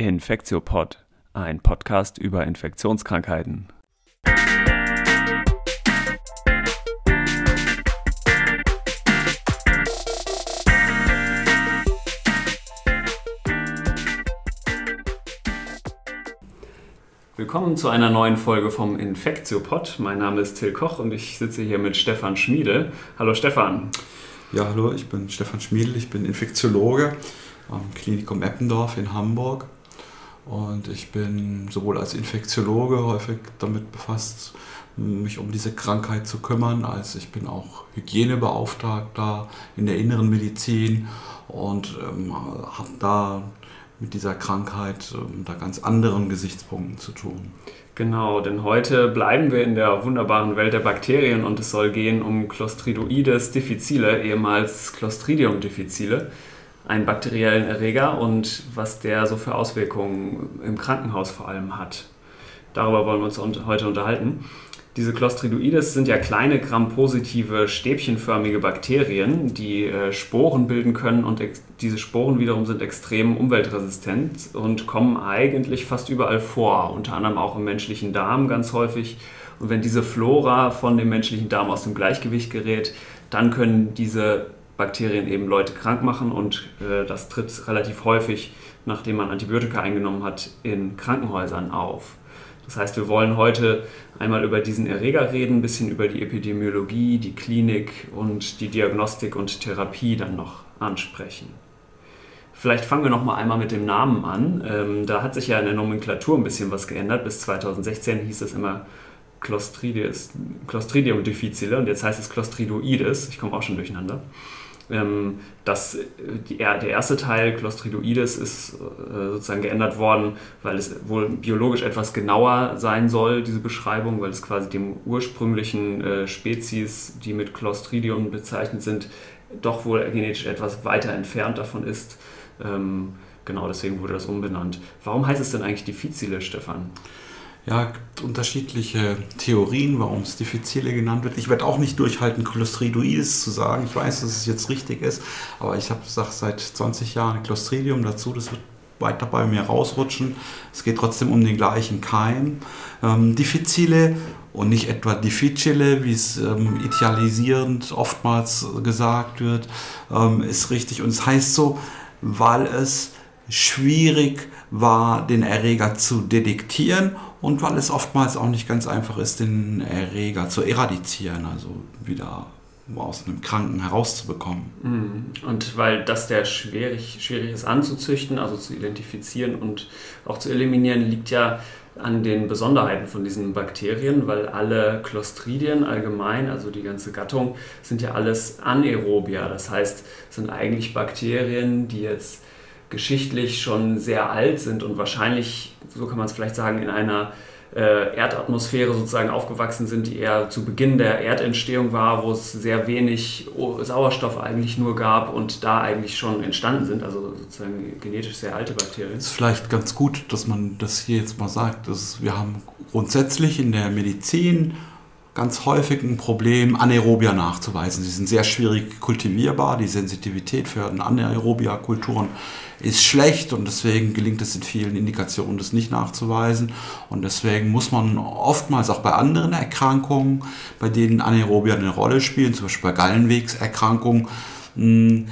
Infektiopod, ein Podcast über Infektionskrankheiten. Willkommen zu einer neuen Folge vom Infektiopod. Mein Name ist Till Koch und ich sitze hier mit Stefan Schmiede. Hallo Stefan. Ja, hallo, ich bin Stefan Schmiedel, ich bin Infektiologe am Klinikum Eppendorf in Hamburg. Und ich bin sowohl als Infektiologe häufig damit befasst, mich um diese Krankheit zu kümmern, als ich bin auch Hygienebeauftragter in der inneren Medizin und ähm, habe da mit dieser Krankheit unter ganz anderen Gesichtspunkten zu tun. Genau, denn heute bleiben wir in der wunderbaren Welt der Bakterien und es soll gehen um Clostridoides difficile, ehemals Clostridium difficile, einen bakteriellen Erreger und was der so für Auswirkungen im Krankenhaus vor allem hat. Darüber wollen wir uns heute unterhalten. Diese Clostridoides sind ja kleine grampositive stäbchenförmige Bakterien, die äh, Sporen bilden können und diese Sporen wiederum sind extrem umweltresistent und kommen eigentlich fast überall vor, unter anderem auch im menschlichen Darm ganz häufig. Und wenn diese Flora von dem menschlichen Darm aus dem Gleichgewicht gerät, dann können diese Bakterien eben Leute krank machen und äh, das tritt relativ häufig, nachdem man Antibiotika eingenommen hat, in Krankenhäusern auf. Das heißt, wir wollen heute einmal über diesen Erreger reden, ein bisschen über die Epidemiologie, die Klinik und die Diagnostik und Therapie dann noch ansprechen. Vielleicht fangen wir noch mal einmal mit dem Namen an. Ähm, da hat sich ja in der Nomenklatur ein bisschen was geändert. Bis 2016 hieß es immer Clostridium difficile und jetzt heißt es Clostridoides. Ich komme auch schon durcheinander. Ähm, das, die, der erste Teil, Clostridoides, ist äh, sozusagen geändert worden, weil es wohl biologisch etwas genauer sein soll, diese Beschreibung, weil es quasi dem ursprünglichen äh, Spezies, die mit Clostridium bezeichnet sind, doch wohl genetisch etwas weiter entfernt davon ist. Ähm, genau deswegen wurde das umbenannt. Warum heißt es denn eigentlich diffizile, Stefan? Ja, unterschiedliche Theorien, warum es diffizile genannt wird. Ich werde auch nicht durchhalten, Clostridoides zu sagen. Ich weiß, dass es jetzt richtig ist, aber ich habe seit 20 Jahren Clostridium dazu. Das wird weiter bei mir rausrutschen. Es geht trotzdem um den gleichen Keim. Ähm, diffizile und nicht etwa difficile, wie es ähm, idealisierend oftmals gesagt wird, ähm, ist richtig. Und es heißt so, weil es schwierig war, den Erreger zu detektieren und weil es oftmals auch nicht ganz einfach ist, den Erreger zu eradizieren, also wieder aus einem Kranken herauszubekommen. Mhm. Und weil das der schwierig, schwierig ist anzuzüchten, also zu identifizieren und auch zu eliminieren, liegt ja an den Besonderheiten von diesen Bakterien, weil alle Clostridien allgemein, also die ganze Gattung, sind ja alles Anaerobia. Das heißt, sind eigentlich Bakterien, die jetzt geschichtlich schon sehr alt sind und wahrscheinlich, so kann man es vielleicht sagen, in einer äh, Erdatmosphäre sozusagen aufgewachsen sind, die eher zu Beginn der Erdentstehung war, wo es sehr wenig Sauerstoff eigentlich nur gab und da eigentlich schon entstanden sind, also sozusagen genetisch sehr alte Bakterien. Es ist vielleicht ganz gut, dass man das hier jetzt mal sagt. Dass wir haben grundsätzlich in der Medizin ganz häufig ein Problem, Anaerobia nachzuweisen. Sie sind sehr schwierig kultivierbar. Die Sensitivität für Anaerobia-Kulturen ist schlecht und deswegen gelingt es in vielen Indikationen, das nicht nachzuweisen. Und deswegen muss man oftmals auch bei anderen Erkrankungen, bei denen Anaerobia eine Rolle spielen, zum Beispiel bei Gallenwegserkrankungen, hm,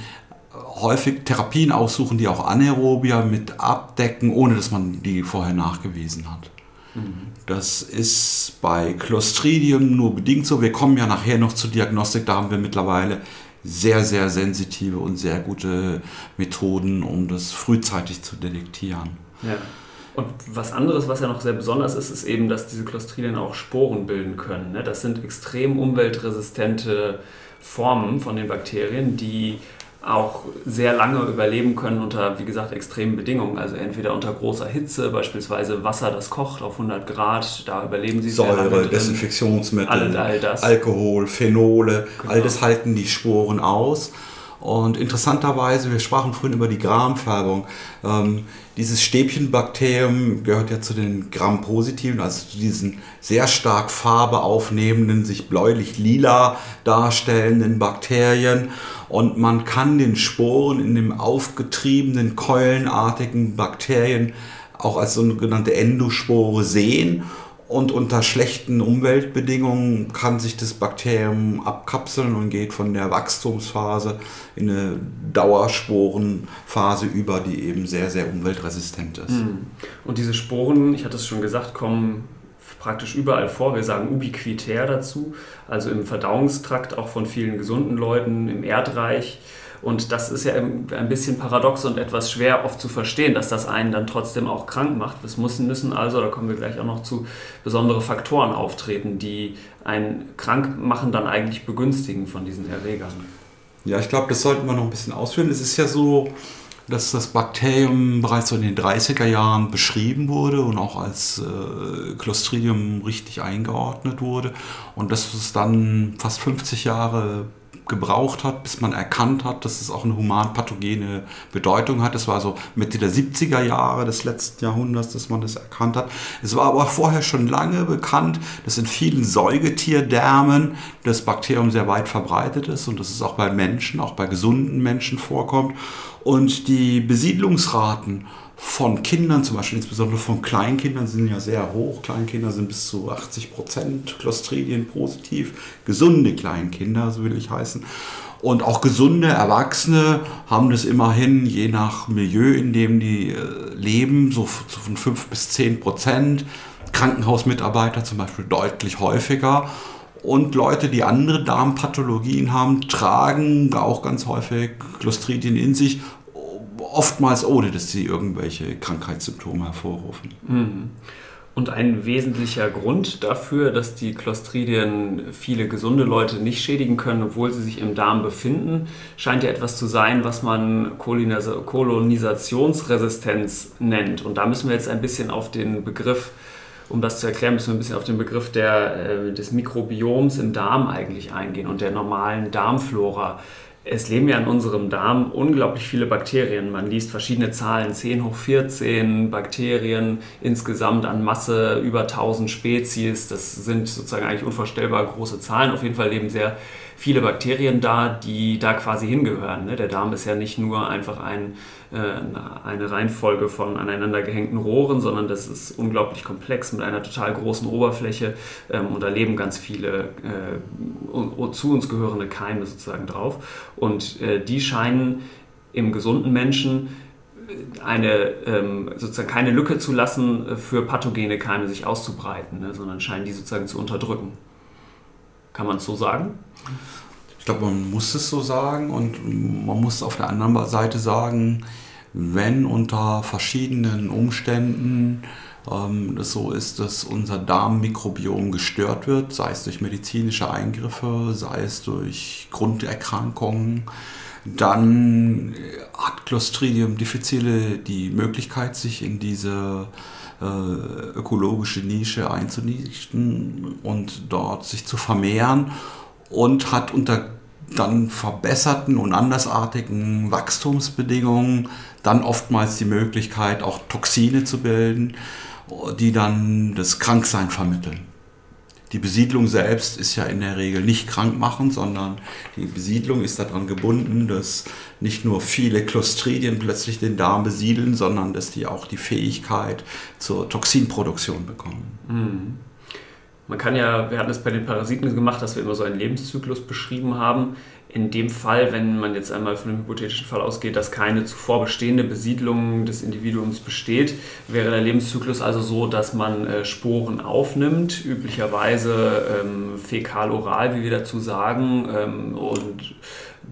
häufig Therapien aussuchen, die auch Anaerobia mit abdecken, ohne dass man die vorher nachgewiesen hat. Das ist bei Clostridium nur bedingt so. Wir kommen ja nachher noch zur Diagnostik. Da haben wir mittlerweile sehr, sehr sensitive und sehr gute Methoden, um das frühzeitig zu detektieren. Ja. Und was anderes, was ja noch sehr besonders ist, ist eben, dass diese Clostridien auch Sporen bilden können. Ne? Das sind extrem umweltresistente Formen von den Bakterien, die auch sehr lange überleben können unter, wie gesagt, extremen Bedingungen. Also entweder unter großer Hitze, beispielsweise Wasser, das kocht auf 100 Grad, da überleben sie Säure, sehr lange Desinfektionsmittel, all, all Alkohol, Phenole, genau. all das halten die Sporen aus. Und interessanterweise, wir sprachen vorhin über die Gramfärbung. Ähm, dieses Stäbchenbakterium gehört ja zu den Gram-positiven, also zu diesen sehr stark Farbe aufnehmenden, sich bläulich-lila darstellenden Bakterien. Und man kann den Sporen in dem aufgetriebenen, keulenartigen Bakterien auch als sogenannte Endospore sehen und unter schlechten Umweltbedingungen kann sich das Bakterium abkapseln und geht von der Wachstumsphase in eine Dauersporenphase über, die eben sehr, sehr umweltresistent ist. Hm. Und diese Sporen, ich hatte es schon gesagt, kommen praktisch überall vor. Wir sagen ubiquitär dazu, also im Verdauungstrakt auch von vielen gesunden Leuten, im Erdreich. Und das ist ja ein bisschen paradox und etwas schwer oft zu verstehen, dass das einen dann trotzdem auch krank macht. Es müssen, müssen also, da kommen wir gleich auch noch zu, besondere Faktoren auftreten, die einen krank machen, dann eigentlich begünstigen von diesen Erregern. Ja, ich glaube, das sollten wir noch ein bisschen ausführen. Es ist ja so, dass das Bakterium bereits so in den 30er Jahren beschrieben wurde und auch als äh, Clostridium richtig eingeordnet wurde und dass es dann fast 50 Jahre gebraucht hat, bis man erkannt hat, dass es auch eine humanpathogene Bedeutung hat. Das war so Mitte der 70er Jahre des letzten Jahrhunderts, dass man das erkannt hat. Es war aber vorher schon lange bekannt, dass in vielen Säugetierdärmen das Bakterium sehr weit verbreitet ist und dass es auch bei Menschen, auch bei gesunden Menschen vorkommt. Und die Besiedlungsraten von Kindern, zum Beispiel insbesondere von Kleinkindern, sind ja sehr hoch. Kleinkinder sind bis zu 80 Prozent Clostridien positiv. Gesunde Kleinkinder, so will ich heißen. Und auch gesunde Erwachsene haben das immerhin, je nach Milieu, in dem die äh, leben, so von 5 bis 10 Prozent. Krankenhausmitarbeiter zum Beispiel deutlich häufiger. Und Leute, die andere Darmpathologien haben, tragen auch ganz häufig Clostridien in sich oftmals ohne, dass sie irgendwelche Krankheitssymptome hervorrufen. Mhm. Und ein wesentlicher Grund dafür, dass die Clostridien viele gesunde Leute nicht schädigen können, obwohl sie sich im Darm befinden, scheint ja etwas zu sein, was man Kolonisationsresistenz nennt. Und da müssen wir jetzt ein bisschen auf den Begriff, um das zu erklären, müssen wir ein bisschen auf den Begriff der, äh, des Mikrobioms im Darm eigentlich eingehen und der normalen Darmflora es leben ja in unserem Darm unglaublich viele Bakterien. Man liest verschiedene Zahlen, 10 hoch 14 Bakterien insgesamt an Masse, über 1000 Spezies. Das sind sozusagen eigentlich unvorstellbar große Zahlen. Auf jeden Fall leben sehr viele Bakterien da, die da quasi hingehören. Ne? Der Darm ist ja nicht nur einfach ein, äh, eine Reihenfolge von aneinander gehängten Rohren, sondern das ist unglaublich komplex mit einer total großen Oberfläche ähm, und da leben ganz viele äh, zu uns gehörende Keime sozusagen drauf. Und äh, die scheinen im gesunden Menschen eine, ähm, sozusagen keine Lücke zu lassen, für pathogene Keime sich auszubreiten, ne, sondern scheinen die sozusagen zu unterdrücken. Kann man es so sagen? Ich glaube, man muss es so sagen und man muss auf der anderen Seite sagen, wenn unter verschiedenen Umständen ähm, es so ist, dass unser Darmmikrobiom gestört wird, sei es durch medizinische Eingriffe, sei es durch Grunderkrankungen, dann hat Clostridium difficile die Möglichkeit, sich in diese äh, ökologische Nische einzunichten und dort sich zu vermehren und hat unter dann verbesserten und andersartigen Wachstumsbedingungen dann oftmals die Möglichkeit, auch Toxine zu bilden, die dann das Kranksein vermitteln. Die Besiedlung selbst ist ja in der Regel nicht krankmachend, sondern die Besiedlung ist daran gebunden, dass nicht nur viele Clostridien plötzlich den Darm besiedeln, sondern dass die auch die Fähigkeit zur Toxinproduktion bekommen. Mhm. Man kann ja, wir hatten es bei den Parasiten gemacht, dass wir immer so einen Lebenszyklus beschrieben haben. In dem Fall, wenn man jetzt einmal von dem hypothetischen Fall ausgeht, dass keine zuvor bestehende Besiedlung des Individuums besteht, wäre der Lebenszyklus also so, dass man äh, Sporen aufnimmt, üblicherweise ähm, fäkal-oral, wie wir dazu sagen, ähm, und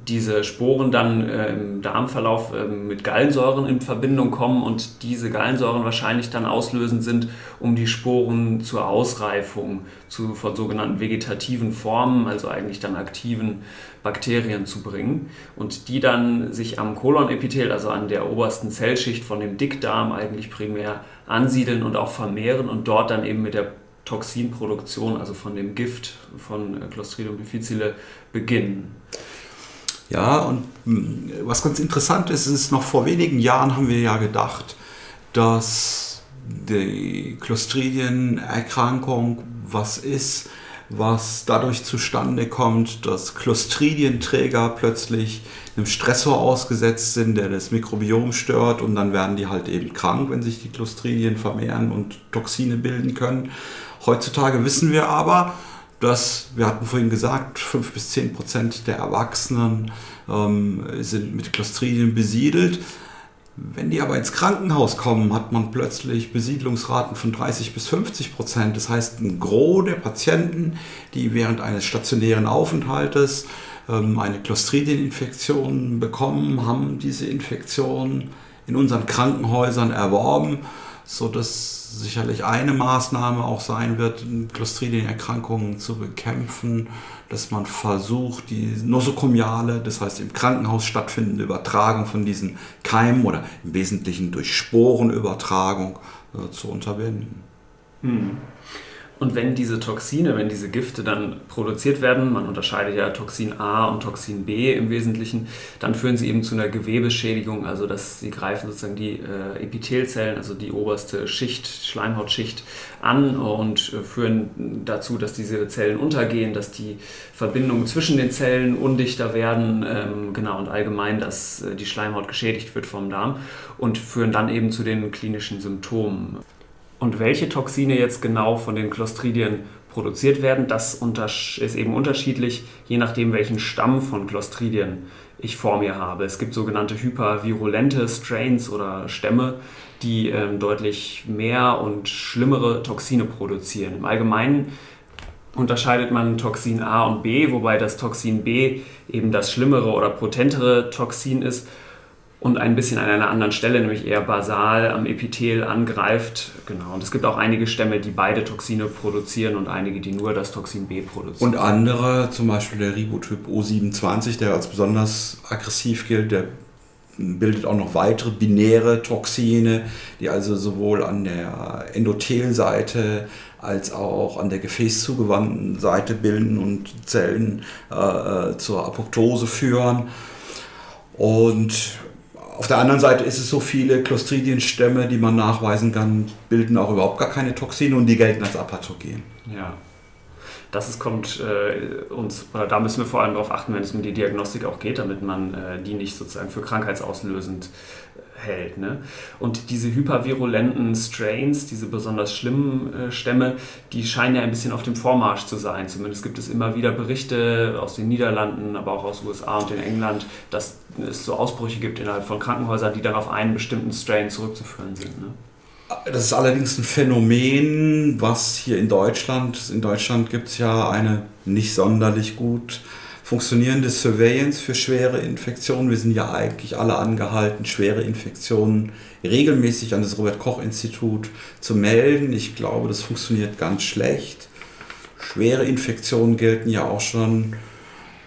diese Sporen dann äh, im Darmverlauf äh, mit Gallensäuren in Verbindung kommen und diese Gallensäuren wahrscheinlich dann auslösend sind, um die Sporen zur Ausreifung zu, von sogenannten vegetativen Formen, also eigentlich dann aktiven Bakterien zu bringen und die dann sich am Kolonepithel, also an der obersten Zellschicht von dem Dickdarm eigentlich primär ansiedeln und auch vermehren und dort dann eben mit der Toxinproduktion, also von dem Gift von Clostridium difficile, beginnen. Ja, und hm, was ganz interessant ist, ist, noch vor wenigen Jahren haben wir ja gedacht, dass die Clostridienerkrankung was ist, was dadurch zustande kommt, dass Clostridienträger plötzlich einem Stressor ausgesetzt sind, der das Mikrobiom stört und dann werden die halt eben krank, wenn sich die Clostridien vermehren und Toxine bilden können. Heutzutage wissen wir aber, dass, wir hatten vorhin gesagt, 5 bis 10 Prozent der Erwachsenen ähm, sind mit Clostridien besiedelt. Wenn die aber ins Krankenhaus kommen, hat man plötzlich Besiedlungsraten von 30 bis 50 Prozent. Das heißt, ein Gros der Patienten, die während eines stationären Aufenthaltes ähm, eine Clostridieninfektion bekommen, haben diese Infektion in unseren Krankenhäusern erworben, sodass sicherlich eine Maßnahme auch sein wird, Clostridienerkrankungen zu bekämpfen, dass man versucht, die nosokomiale, das heißt im Krankenhaus stattfindende Übertragung von diesen Keimen oder im Wesentlichen durch Sporenübertragung äh, zu unterbinden. Hm. Und wenn diese Toxine, wenn diese Gifte dann produziert werden, man unterscheidet ja Toxin A und Toxin B im Wesentlichen, dann führen sie eben zu einer Gewebeschädigung, also dass sie greifen sozusagen die äh, Epithelzellen, also die oberste Schicht, Schleimhautschicht an und äh, führen dazu, dass diese Zellen untergehen, dass die Verbindungen zwischen den Zellen undichter werden, ähm, genau, und allgemein, dass äh, die Schleimhaut geschädigt wird vom Darm und führen dann eben zu den klinischen Symptomen. Und welche Toxine jetzt genau von den Clostridien produziert werden, das ist eben unterschiedlich, je nachdem, welchen Stamm von Clostridien ich vor mir habe. Es gibt sogenannte hypervirulente Strains oder Stämme, die ähm, deutlich mehr und schlimmere Toxine produzieren. Im Allgemeinen unterscheidet man Toxin A und B, wobei das Toxin B eben das schlimmere oder potentere Toxin ist und ein bisschen an einer anderen Stelle, nämlich eher basal am Epithel angreift. Genau. Und es gibt auch einige Stämme, die beide Toxine produzieren und einige, die nur das Toxin B produzieren. Und andere, zum Beispiel der Ribotyp O27, der als besonders aggressiv gilt, der bildet auch noch weitere binäre Toxine, die also sowohl an der Endothelseite als auch an der gefäßzugewandten Seite bilden und Zellen äh, äh zur Apoptose führen. Und auf der anderen Seite ist es so, viele Clostridienstämme, die man nachweisen kann, bilden auch überhaupt gar keine Toxine und die gelten als apathogen. Ja. Das ist, kommt äh, uns, oder da müssen wir vor allem darauf achten, wenn es um die Diagnostik auch geht, damit man äh, die nicht sozusagen für krankheitsauslösend hält. Ne? Und diese hypervirulenten Strains, diese besonders schlimmen äh, Stämme, die scheinen ja ein bisschen auf dem Vormarsch zu sein. Zumindest gibt es immer wieder Berichte aus den Niederlanden, aber auch aus USA und in England, dass es so Ausbrüche gibt innerhalb von Krankenhäusern, die dann auf einen bestimmten Strain zurückzuführen sind. Ne? Das ist allerdings ein Phänomen, was hier in Deutschland, in Deutschland gibt es ja eine nicht sonderlich gut funktionierende Surveillance für schwere Infektionen. Wir sind ja eigentlich alle angehalten, schwere Infektionen regelmäßig an das Robert Koch Institut zu melden. Ich glaube, das funktioniert ganz schlecht. Schwere Infektionen gelten ja auch schon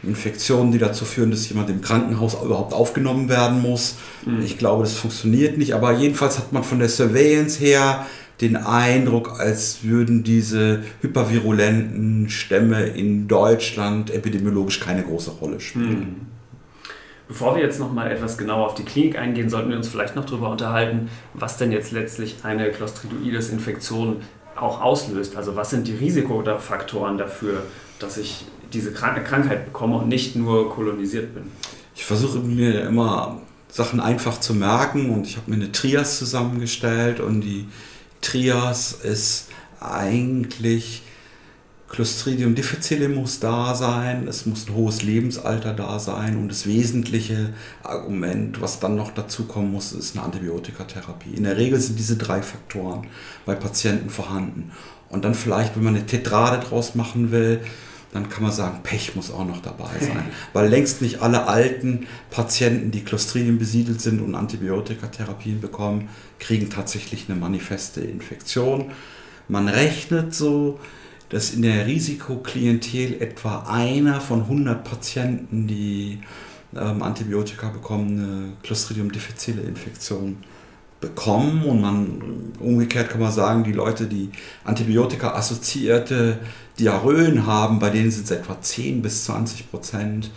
Infektionen, die dazu führen, dass jemand im Krankenhaus überhaupt aufgenommen werden muss. Mhm. Ich glaube, das funktioniert nicht. Aber jedenfalls hat man von der Surveillance her den Eindruck, als würden diese hypervirulenten Stämme in Deutschland epidemiologisch keine große Rolle spielen. Hm. Bevor wir jetzt noch mal etwas genauer auf die Klinik eingehen, sollten wir uns vielleicht noch darüber unterhalten, was denn jetzt letztlich eine Clostridoides-Infektion auch auslöst. Also was sind die Risikofaktoren dafür, dass ich diese Krankheit bekomme und nicht nur kolonisiert bin? Ich versuche mir immer Sachen einfach zu merken und ich habe mir eine Trias zusammengestellt und die Trias ist eigentlich Clostridium difficile muss da sein, es muss ein hohes Lebensalter da sein und das wesentliche Argument, was dann noch dazu kommen muss, ist eine Antibiotikatherapie. In der Regel sind diese drei Faktoren bei Patienten vorhanden. Und dann vielleicht, wenn man eine Tetrade draus machen will, dann kann man sagen, Pech muss auch noch dabei sein. Weil längst nicht alle alten Patienten, die Clostridien besiedelt sind und Antibiotikatherapien bekommen, kriegen tatsächlich eine manifeste Infektion. Man rechnet so, dass in der Risikoklientel etwa einer von 100 Patienten, die ähm, Antibiotika bekommen, eine Clostridium difficile Infektion bekommen und man umgekehrt kann man sagen, die Leute, die Antibiotika assoziierte Diarrhöen haben, bei denen sind es etwa 10 bis 20 Prozent,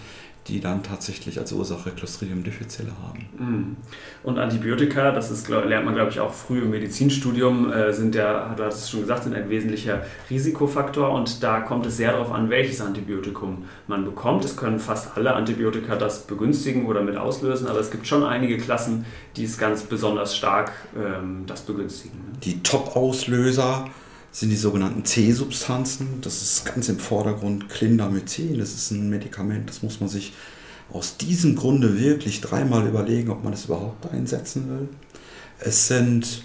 die dann tatsächlich als Ursache Clostridium difficile haben. Mhm. Und Antibiotika, das ist, lernt man glaube ich auch früh im Medizinstudium, äh, sind ja, du hast es schon gesagt, sind ein wesentlicher Risikofaktor und da kommt es sehr darauf an, welches Antibiotikum man bekommt. Es können fast alle Antibiotika das begünstigen oder mit auslösen, aber es gibt schon einige Klassen, die es ganz besonders stark ähm, das begünstigen. Ne? Die Top-Auslöser sind die sogenannten C-Substanzen. Das ist ganz im Vordergrund Clindamycin. Das ist ein Medikament, das muss man sich aus diesem Grunde wirklich dreimal überlegen, ob man das überhaupt einsetzen will. Es sind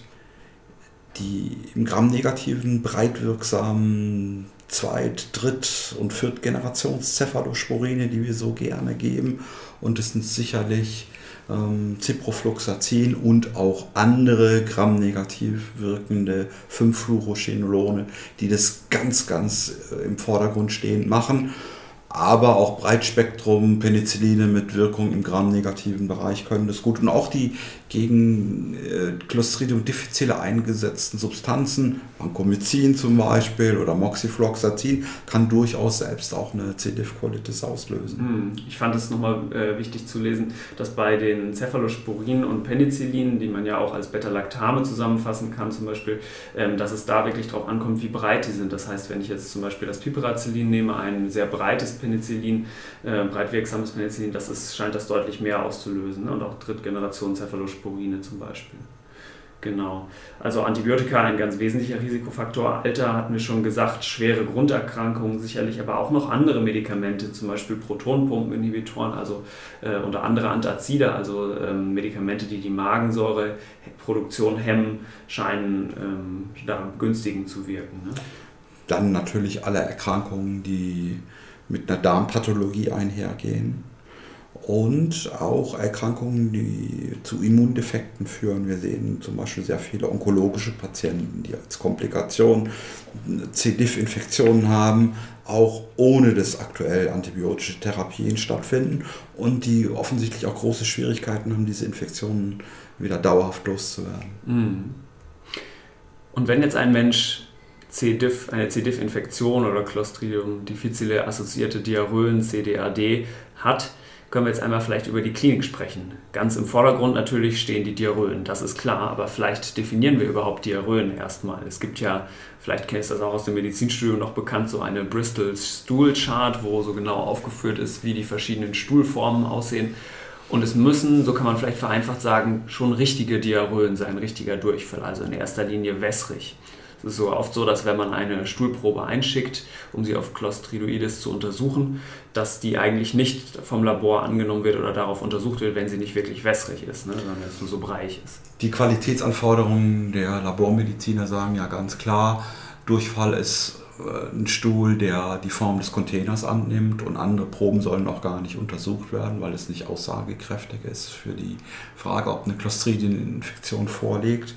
die im Gramm-negativen breit wirksamen Zweit-, Dritt- und Viertgenerations-Cephalosporine, die wir so gerne geben. Und es sind sicherlich ähm, Ciprofloxacin und auch andere gramnegativ wirkende 5-Fluorochinolone, die das ganz, ganz äh, im Vordergrund stehend machen aber auch Breitspektrum Penicilline mit Wirkung im gramnegativen Bereich können das gut. Und auch die gegen äh, Clostridium difficile eingesetzten Substanzen, Vancomycin zum Beispiel oder Moxifloxacin, kann durchaus selbst auch eine C. diff-Colitis auslösen. Hm, ich fand es nochmal äh, wichtig zu lesen, dass bei den Cephalosporin und Penicillin, die man ja auch als Beta-Lactame zusammenfassen kann zum Beispiel, ähm, dass es da wirklich darauf ankommt, wie breit die sind. Das heißt, wenn ich jetzt zum Beispiel das Piperacillin nehme, ein sehr breites Penicillin, äh, breitwirksames Penicillin, das ist, scheint das deutlich mehr auszulösen. Ne? Und auch Drittgeneration Cephalosporine zum Beispiel. Genau. Also Antibiotika ein ganz wesentlicher Risikofaktor. Alter hatten wir schon gesagt, schwere Grunderkrankungen sicherlich, aber auch noch andere Medikamente, zum Beispiel Protonpumpeninhibitoren, also äh, oder andere Antazide, also ähm, Medikamente, die die Magensäureproduktion hemmen, scheinen ähm, da günstigend zu wirken. Ne? Dann natürlich alle Erkrankungen, die mit einer Darmpathologie einhergehen und auch Erkrankungen, die zu Immundefekten führen. Wir sehen zum Beispiel sehr viele onkologische Patienten, die als Komplikation C. diff-Infektionen haben, auch ohne dass aktuell antibiotische Therapien stattfinden und die offensichtlich auch große Schwierigkeiten haben, diese Infektionen wieder dauerhaft loszuwerden. Mhm. Und wenn jetzt ein Mensch C. diff, eine C. diff-Infektion oder Clostridium difficile assoziierte Diarrhöen, CDAD, hat, können wir jetzt einmal vielleicht über die Klinik sprechen. Ganz im Vordergrund natürlich stehen die Diarrhöen, das ist klar, aber vielleicht definieren wir überhaupt Diarrhöen erstmal. Es gibt ja, vielleicht kennst du das auch aus dem Medizinstudium noch bekannt, so eine Bristol Stool Chart, wo so genau aufgeführt ist, wie die verschiedenen Stuhlformen aussehen. Und es müssen, so kann man vielleicht vereinfacht sagen, schon richtige Diarrhöen sein, richtiger Durchfall, also in erster Linie wässrig. Es ist so oft so, dass wenn man eine Stuhlprobe einschickt, um sie auf Clostridoides zu untersuchen, dass die eigentlich nicht vom Labor angenommen wird oder darauf untersucht wird, wenn sie nicht wirklich wässrig ist, ne, sondern wenn es nur so breich ist. Die Qualitätsanforderungen der Labormediziner sagen ja ganz klar, Durchfall ist äh, ein Stuhl, der die Form des Containers annimmt und andere Proben sollen auch gar nicht untersucht werden, weil es nicht aussagekräftig ist für die Frage, ob eine Clostridieninfektion vorliegt.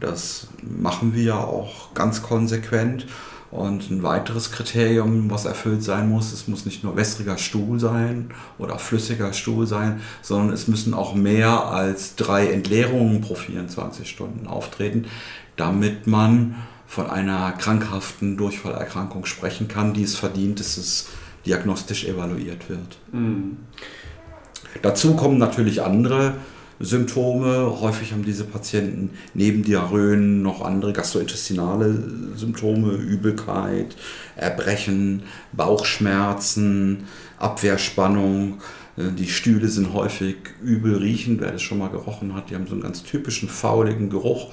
Das machen wir ja auch ganz konsequent. Und ein weiteres Kriterium, was erfüllt sein muss, es muss nicht nur wässriger Stuhl sein oder flüssiger Stuhl sein, sondern es müssen auch mehr als drei Entleerungen pro 24 Stunden auftreten, damit man von einer krankhaften Durchfallerkrankung sprechen kann, die es verdient, dass es diagnostisch evaluiert wird. Mhm. Dazu kommen natürlich andere Symptome. Häufig haben diese Patienten neben Diarrhöen noch andere gastrointestinale Symptome, Übelkeit, Erbrechen, Bauchschmerzen, Abwehrspannung. Äh, die Stühle sind häufig übel riechend, wer das schon mal gerochen hat. Die haben so einen ganz typischen fauligen Geruch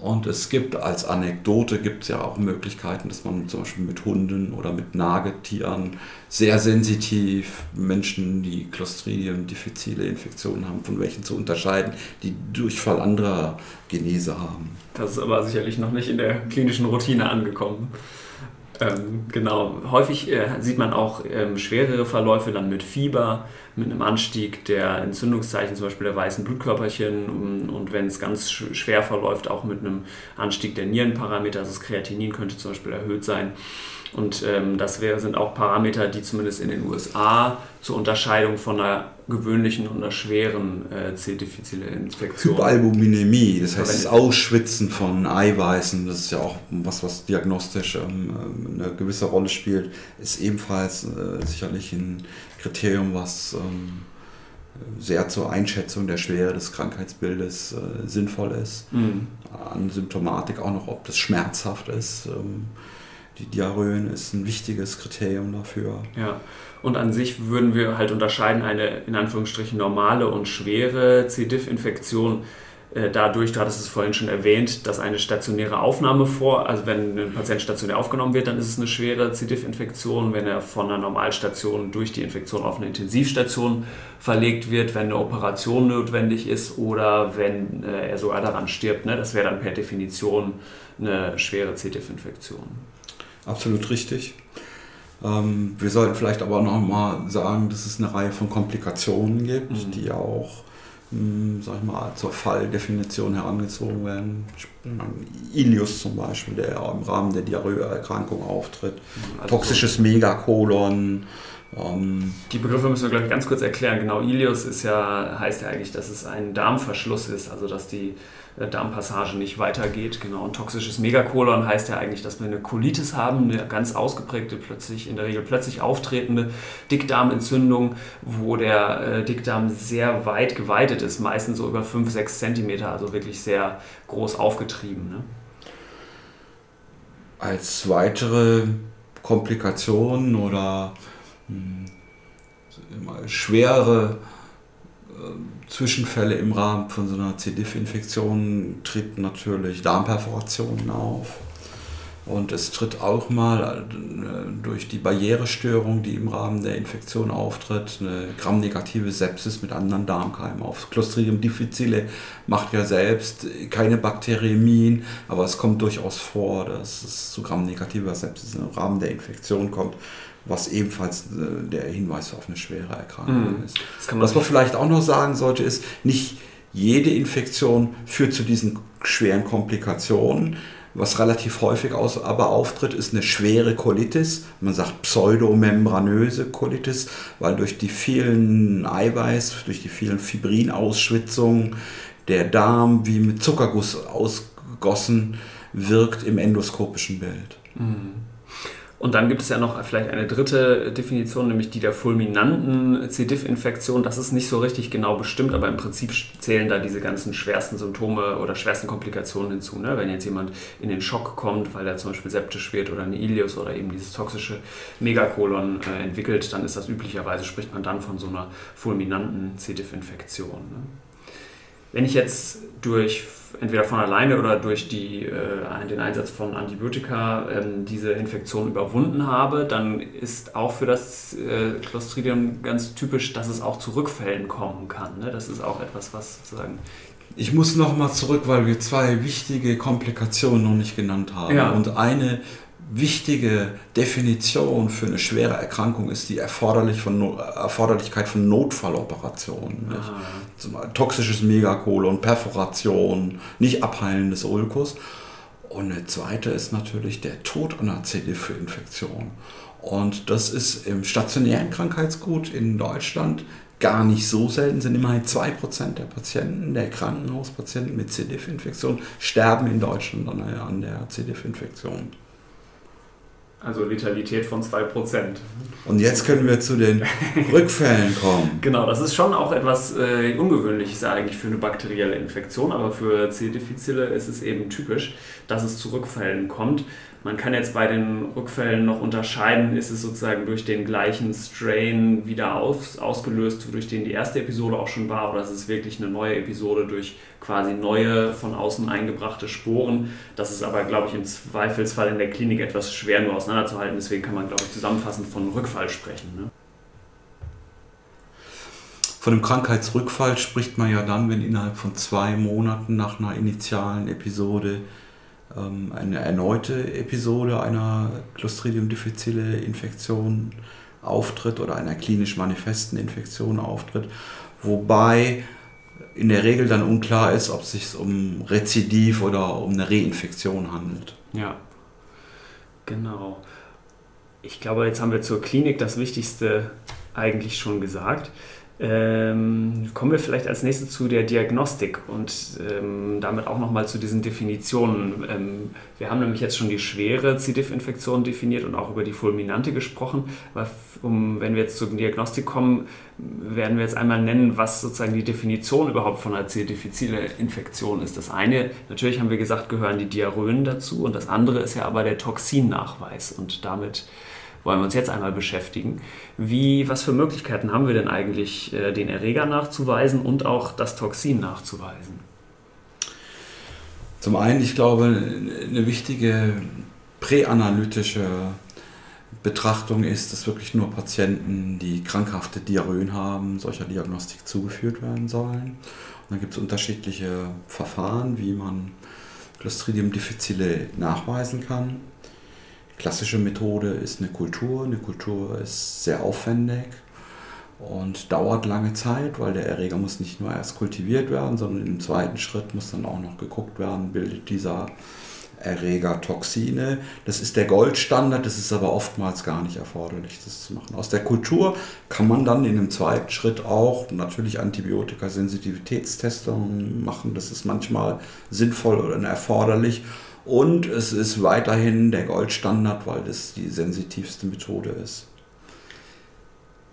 und es gibt als Anekdote gibt es ja auch Möglichkeiten, dass man zum Beispiel mit Hunden oder mit Nagetieren sehr sensitiv Menschen, die Clostridien, diffizile Infektionen haben, von welchen zu unterscheiden, die Durchfall anderer Genese haben. Das ist aber sicherlich noch nicht in der klinischen Routine angekommen. Ähm, genau, häufig äh, sieht man auch ähm, schwerere Verläufe dann mit Fieber, mit einem Anstieg der Entzündungszeichen, zum Beispiel der weißen Blutkörperchen und, und wenn es ganz sch schwer verläuft, auch mit einem Anstieg der Nierenparameter, also das Kreatinin könnte zum Beispiel erhöht sein. Und ähm, das wäre, sind auch Parameter, die zumindest in den USA zur Unterscheidung von einer gewöhnlichen und einer schweren äh, C-diffizile Infektion. Hyperalbuminämie, das heißt das Ausschwitzen von Eiweißen, das ist ja auch was, was diagnostisch ähm, eine gewisse Rolle spielt, ist ebenfalls äh, sicherlich ein Kriterium, was ähm, sehr zur Einschätzung der Schwere des Krankheitsbildes äh, sinnvoll ist. Mhm. An Symptomatik auch noch, ob das schmerzhaft ist. Ähm, die Diarrhoen ist ein wichtiges Kriterium dafür. Ja, und an sich würden wir halt unterscheiden eine in Anführungsstrichen normale und schwere C. diff-Infektion äh, dadurch, du hattest es vorhin schon erwähnt, dass eine stationäre Aufnahme vor, also wenn ein Patient stationär aufgenommen wird, dann ist es eine schwere C. diff-Infektion. Wenn er von einer Normalstation durch die Infektion auf eine Intensivstation verlegt wird, wenn eine Operation notwendig ist oder wenn äh, er sogar daran stirbt, ne? das wäre dann per Definition eine schwere C. diff-Infektion. Absolut richtig. Ähm, wir sollten vielleicht aber noch mal sagen, dass es eine Reihe von Komplikationen gibt, mhm. die auch hm, sag ich mal, zur Falldefinition herangezogen werden. Ilius zum Beispiel, der im Rahmen der Diarrhoeerkrankung auftritt. Mhm, also Toxisches Megakolon. Ähm die Begriffe müssen wir, glaube ich, ganz kurz erklären. Genau, Ilius ist ja, heißt ja eigentlich, dass es ein Darmverschluss ist, also dass die äh, Darmpassage nicht weitergeht. Genau, und toxisches Megakolon heißt ja eigentlich, dass wir eine Colitis haben, eine ganz ausgeprägte, plötzlich in der Regel plötzlich auftretende Dickdarmentzündung, wo der äh, Dickdarm sehr weit geweitet ist, meistens so über 5, 6 Zentimeter, also wirklich sehr groß aufgetrieben. Ne? Als weitere Komplikationen oder mh, hm, schwere äh, Zwischenfälle im Rahmen von so einer C. diff-Infektion treten natürlich Darmperforationen auf. Und es tritt auch mal äh, durch die Barrierestörung, die im Rahmen der Infektion auftritt, eine gramnegative Sepsis mit anderen Darmkeimen auf. Clostridium difficile macht ja selbst keine Bakteriämien, aber es kommt durchaus vor, dass es zu gramnegativer Sepsis im Rahmen der Infektion kommt was ebenfalls äh, der Hinweis auf eine schwere Erkrankung mhm. ist. was man vielleicht auch noch sagen sollte, ist, nicht jede Infektion führt zu diesen schweren Komplikationen. Was relativ häufig aus, aber auftritt, ist eine schwere Colitis. Man sagt pseudomembranöse Colitis, weil durch die vielen Eiweiß, durch die vielen Fibrinausschwitzungen der Darm wie mit Zuckerguss ausgegossen wirkt im endoskopischen Bild. Mhm. Und dann gibt es ja noch vielleicht eine dritte Definition, nämlich die der fulminanten C. diff-Infektion. Das ist nicht so richtig genau bestimmt, aber im Prinzip zählen da diese ganzen schwersten Symptome oder schwersten Komplikationen hinzu. Ne? Wenn jetzt jemand in den Schock kommt, weil er zum Beispiel septisch wird oder eine Ilius oder eben dieses toxische Megakolon äh, entwickelt, dann ist das üblicherweise, spricht man dann von so einer fulminanten C. diff-Infektion. Ne? Wenn ich jetzt durch entweder von alleine oder durch die, äh, den Einsatz von Antibiotika ähm, diese Infektion überwunden habe, dann ist auch für das äh, Clostridium ganz typisch, dass es auch zu Rückfällen kommen kann. Ne? Das ist auch etwas, was sozusagen ich muss noch mal zurück, weil wir zwei wichtige Komplikationen noch nicht genannt haben. Ja. Und eine wichtige Definition für eine schwere Erkrankung ist die Erforderlich von, Erforderlichkeit von Notfalloperationen. Ah. Toxisches Megakolon, Perforation, nicht Abheilen des Ulkus. Und eine zweite ist natürlich der Tod an einer CD-Infektion. Und das ist im stationären Krankheitsgut in Deutschland gar nicht so selten, sind immerhin 2% der Patienten, der Krankenhauspatienten mit C. diff-Infektion, sterben in Deutschland an der C. diff-Infektion. Also Letalität von 2%. Und jetzt können wir zu den Rückfällen kommen. Genau, das ist schon auch etwas äh, Ungewöhnliches eigentlich für eine bakterielle Infektion, aber für C. difficile ist es eben typisch, dass es zu Rückfällen kommt. Man kann jetzt bei den Rückfällen noch unterscheiden, ist es sozusagen durch den gleichen Strain wieder aus, ausgelöst, durch den die erste Episode auch schon war, oder ist es wirklich eine neue Episode durch quasi neue von außen eingebrachte Sporen. Das ist aber, glaube ich, im Zweifelsfall in der Klinik etwas schwer nur auseinanderzuhalten. Deswegen kann man, glaube ich, zusammenfassend von Rückfall sprechen. Ne? Von einem Krankheitsrückfall spricht man ja dann, wenn innerhalb von zwei Monaten nach einer initialen Episode ähm, eine erneute Episode einer Clostridium difficile Infektion auftritt oder einer klinisch manifesten Infektion auftritt, wobei in der Regel dann unklar ist, ob es sich um Rezidiv oder um eine Reinfektion handelt. Ja, genau. Ich glaube, jetzt haben wir zur Klinik das Wichtigste eigentlich schon gesagt. Ähm, kommen wir vielleicht als nächstes zu der Diagnostik und ähm, damit auch nochmal zu diesen Definitionen. Ähm, wir haben nämlich jetzt schon die schwere C. diff-Infektion definiert und auch über die fulminante gesprochen. Aber um, wenn wir jetzt zur Diagnostik kommen, werden wir jetzt einmal nennen, was sozusagen die Definition überhaupt von einer C. diffizile Infektion ist. Das eine, natürlich haben wir gesagt, gehören die Diarrhöen dazu und das andere ist ja aber der Toxinnachweis und damit wollen wir uns jetzt einmal beschäftigen. Wie, was für Möglichkeiten haben wir denn eigentlich, äh, den Erreger nachzuweisen und auch das Toxin nachzuweisen? Zum einen, ich glaube, eine wichtige präanalytische Betrachtung ist, dass wirklich nur Patienten, die krankhafte Diarrhöen haben, solcher Diagnostik zugeführt werden sollen. Und dann gibt es unterschiedliche Verfahren, wie man Clostridium difficile nachweisen kann klassische Methode ist eine Kultur. Eine Kultur ist sehr aufwendig und dauert lange Zeit, weil der Erreger muss nicht nur erst kultiviert werden, sondern im zweiten Schritt muss dann auch noch geguckt werden, bildet dieser Erreger Toxine. Das ist der Goldstandard, das ist aber oftmals gar nicht erforderlich, das zu machen. Aus der Kultur kann man dann in einem zweiten Schritt auch natürlich Antibiotika-Sensitivitätstestungen machen. Das ist manchmal sinnvoll oder erforderlich und es ist weiterhin der Goldstandard, weil das die sensitivste Methode ist.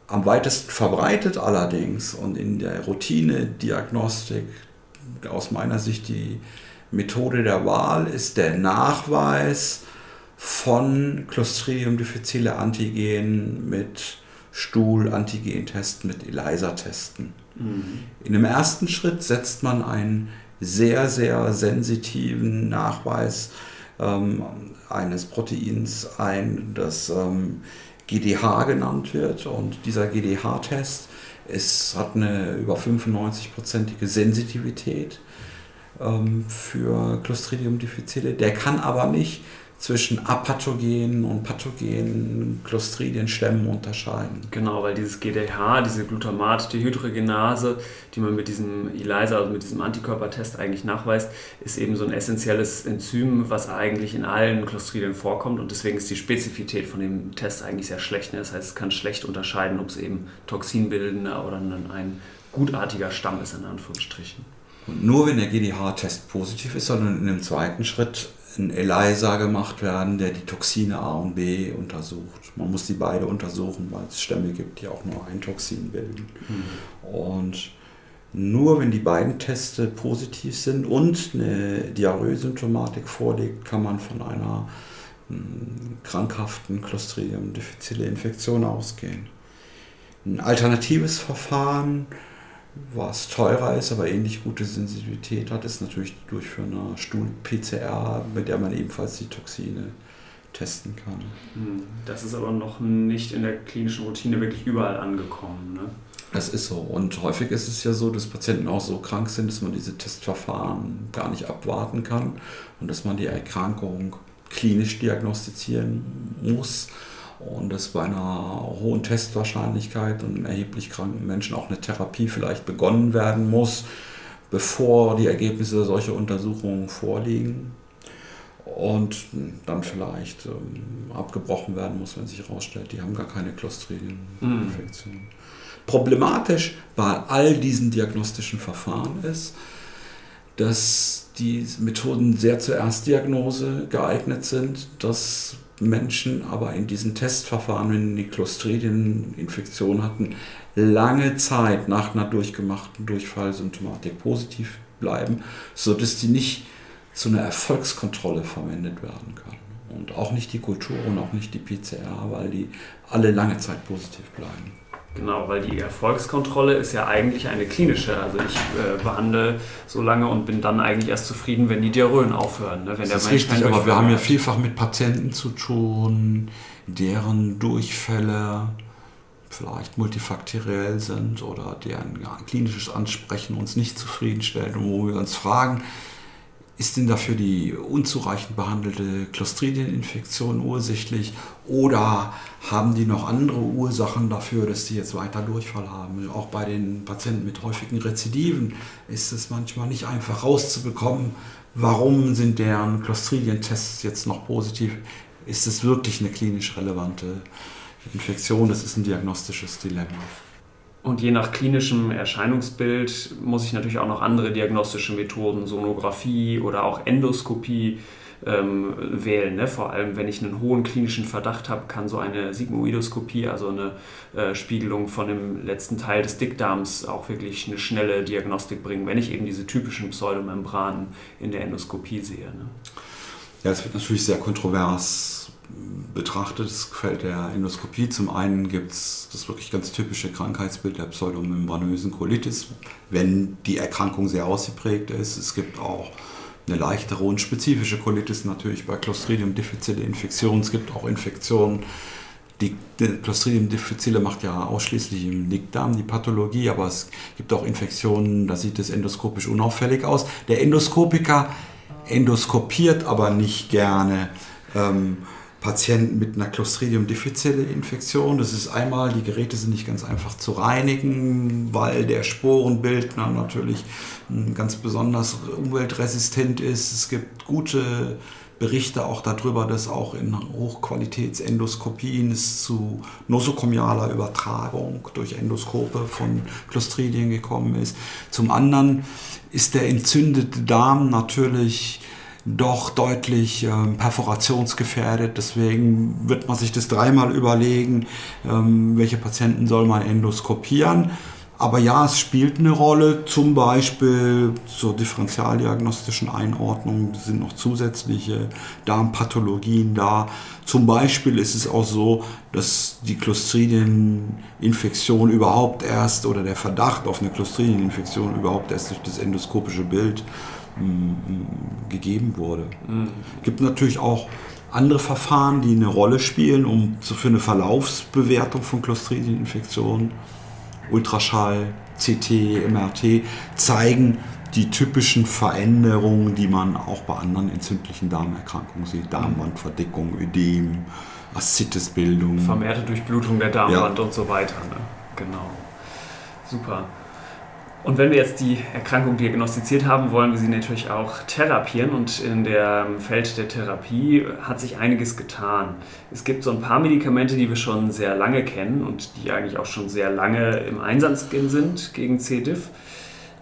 Am weitesten verbreitet allerdings und in der Routine-Diagnostik aus meiner Sicht die Methode der Wahl ist der Nachweis von Clostridium difficile Antigen mit Stuhl-Antigen-Testen, mit ELISA-Testen. Mhm. In dem ersten Schritt setzt man ein sehr, sehr sensitiven Nachweis ähm, eines Proteins ein, das ähm, GDH genannt wird. Und dieser GDH-Test hat eine über 95-prozentige Sensitivität ähm, für Clostridium difficile. Der kann aber nicht zwischen apathogenen und pathogenen Clostridienstämmen unterscheiden. Genau, weil dieses GDH, diese Glutamat-Dehydrogenase, die man mit diesem ELISA, also mit diesem Antikörpertest eigentlich nachweist, ist eben so ein essentielles Enzym, was eigentlich in allen Clostridien vorkommt und deswegen ist die Spezifität von dem Test eigentlich sehr schlecht. Ne? Das heißt, es kann schlecht unterscheiden, ob es eben toxinbildender oder ein gutartiger Stamm ist, in Anführungsstrichen. Und nur wenn der GDH-Test positiv ist, sondern in einem zweiten Schritt ein ELISA gemacht werden, der die Toxine A und B untersucht. Man muss die beide untersuchen, weil es Stämme gibt, die auch nur ein Toxin bilden. Mhm. Und nur wenn die beiden Teste positiv sind und eine Diarrhoesymptomatik vorliegt, kann man von einer hm, krankhaften Clostridium difficile Infektion ausgehen. Ein alternatives Verfahren was teurer ist, aber ähnlich gute Sensitivität hat, ist natürlich die Durchführung einer Stuhl-PCR, mit der man ebenfalls die Toxine testen kann. Hm, das ist aber noch nicht in der klinischen Routine wirklich überall angekommen. Ne? Das ist so. Und häufig ist es ja so, dass Patienten auch so krank sind, dass man diese Testverfahren gar nicht abwarten kann und dass man die Erkrankung klinisch diagnostizieren muss und dass bei einer hohen Testwahrscheinlichkeit und einem erheblich kranken Menschen auch eine Therapie vielleicht begonnen werden muss, bevor die Ergebnisse solcher Untersuchungen vorliegen und dann vielleicht ähm, abgebrochen werden muss, wenn sich herausstellt, die haben gar keine Clostridien-Infektion. Mhm. Problematisch bei all diesen diagnostischen Verfahren ist, dass die Methoden sehr zur Erstdiagnose geeignet sind, dass Menschen aber in diesen Testverfahren, wenn die Clostridieninfektion hatten, lange Zeit nach einer durchgemachten Durchfallsymptomatik positiv bleiben, sodass die nicht zu einer Erfolgskontrolle verwendet werden kann. Und auch nicht die Kultur und auch nicht die PCR, weil die alle lange Zeit positiv bleiben. Genau, weil die Erfolgskontrolle ist ja eigentlich eine klinische. Also ich äh, behandle so lange und bin dann eigentlich erst zufrieden, wenn die Diarrhoen aufhören. Ne? Wenn das ist richtig, aber wir haben ja vielfach mit Patienten zu tun, deren Durchfälle vielleicht multifaktoriell sind oder deren ja, klinisches Ansprechen uns nicht zufriedenstellt und wo wir uns fragen, ist denn dafür die unzureichend behandelte Clostridieninfektion ursächlich oder haben die noch andere Ursachen dafür, dass die jetzt weiter Durchfall haben? Auch bei den Patienten mit häufigen Rezidiven ist es manchmal nicht einfach rauszubekommen, warum sind deren Clostridientests jetzt noch positiv. ist es wirklich eine klinisch relevante Infektion? Das ist ein diagnostisches Dilemma. Und je nach klinischem Erscheinungsbild muss ich natürlich auch noch andere diagnostische Methoden, Sonographie oder auch Endoskopie ähm, wählen. Ne? Vor allem, wenn ich einen hohen klinischen Verdacht habe, kann so eine Sigmoidoskopie, also eine äh, Spiegelung von dem letzten Teil des Dickdarms, auch wirklich eine schnelle Diagnostik bringen, wenn ich eben diese typischen Pseudomembranen in der Endoskopie sehe. Ne? Ja, es wird natürlich sehr kontrovers betrachtet, das Feld der Endoskopie. Zum einen gibt es das wirklich ganz typische Krankheitsbild der pseudomembranösen Colitis, wenn die Erkrankung sehr ausgeprägt ist. Es gibt auch eine leichtere und spezifische Colitis natürlich bei Clostridium difficile Infektionen. Es gibt auch Infektionen, die, Clostridium difficile macht ja ausschließlich im Dickdarm die Pathologie, aber es gibt auch Infektionen, da sieht es endoskopisch unauffällig aus. Der Endoskopiker endoskopiert aber nicht gerne. Ähm, Patienten mit einer Clostridium difficile Infektion. Das ist einmal, die Geräte sind nicht ganz einfach zu reinigen, weil der Sporenbildner natürlich hm, ganz besonders umweltresistent ist. Es gibt gute Berichte auch darüber, dass auch in Hochqualitätsendoskopien es zu nosokomialer Übertragung durch Endoskope von Clostridien gekommen ist. Zum anderen ist der entzündete Darm natürlich doch deutlich ähm, perforationsgefährdet. Deswegen wird man sich das dreimal überlegen, ähm, welche Patienten soll man endoskopieren. Aber ja, es spielt eine Rolle, zum Beispiel zur differentialdiagnostischen Einordnung sind noch zusätzliche Darmpathologien da. Zum Beispiel ist es auch so, dass die Clostridieninfektion überhaupt erst oder der Verdacht auf eine Clostridieninfektion überhaupt erst durch das endoskopische Bild gegeben wurde. Mhm. gibt natürlich auch andere Verfahren, die eine Rolle spielen, um so für eine Verlaufsbewertung von Clostridieninfektionen, Ultraschall, CT, MRT, zeigen die typischen Veränderungen, die man auch bei anderen entzündlichen Darmerkrankungen sieht. Darmwandverdickung, Ödem, Aszitisbildung. Vermehrte Durchblutung der Darmwand ja. und so weiter. Ne? Genau. Super. Und wenn wir jetzt die Erkrankung diagnostiziert haben, wollen wir sie natürlich auch therapieren. Und in dem Feld der Therapie hat sich einiges getan. Es gibt so ein paar Medikamente, die wir schon sehr lange kennen und die eigentlich auch schon sehr lange im Einsatz sind gegen C. diff.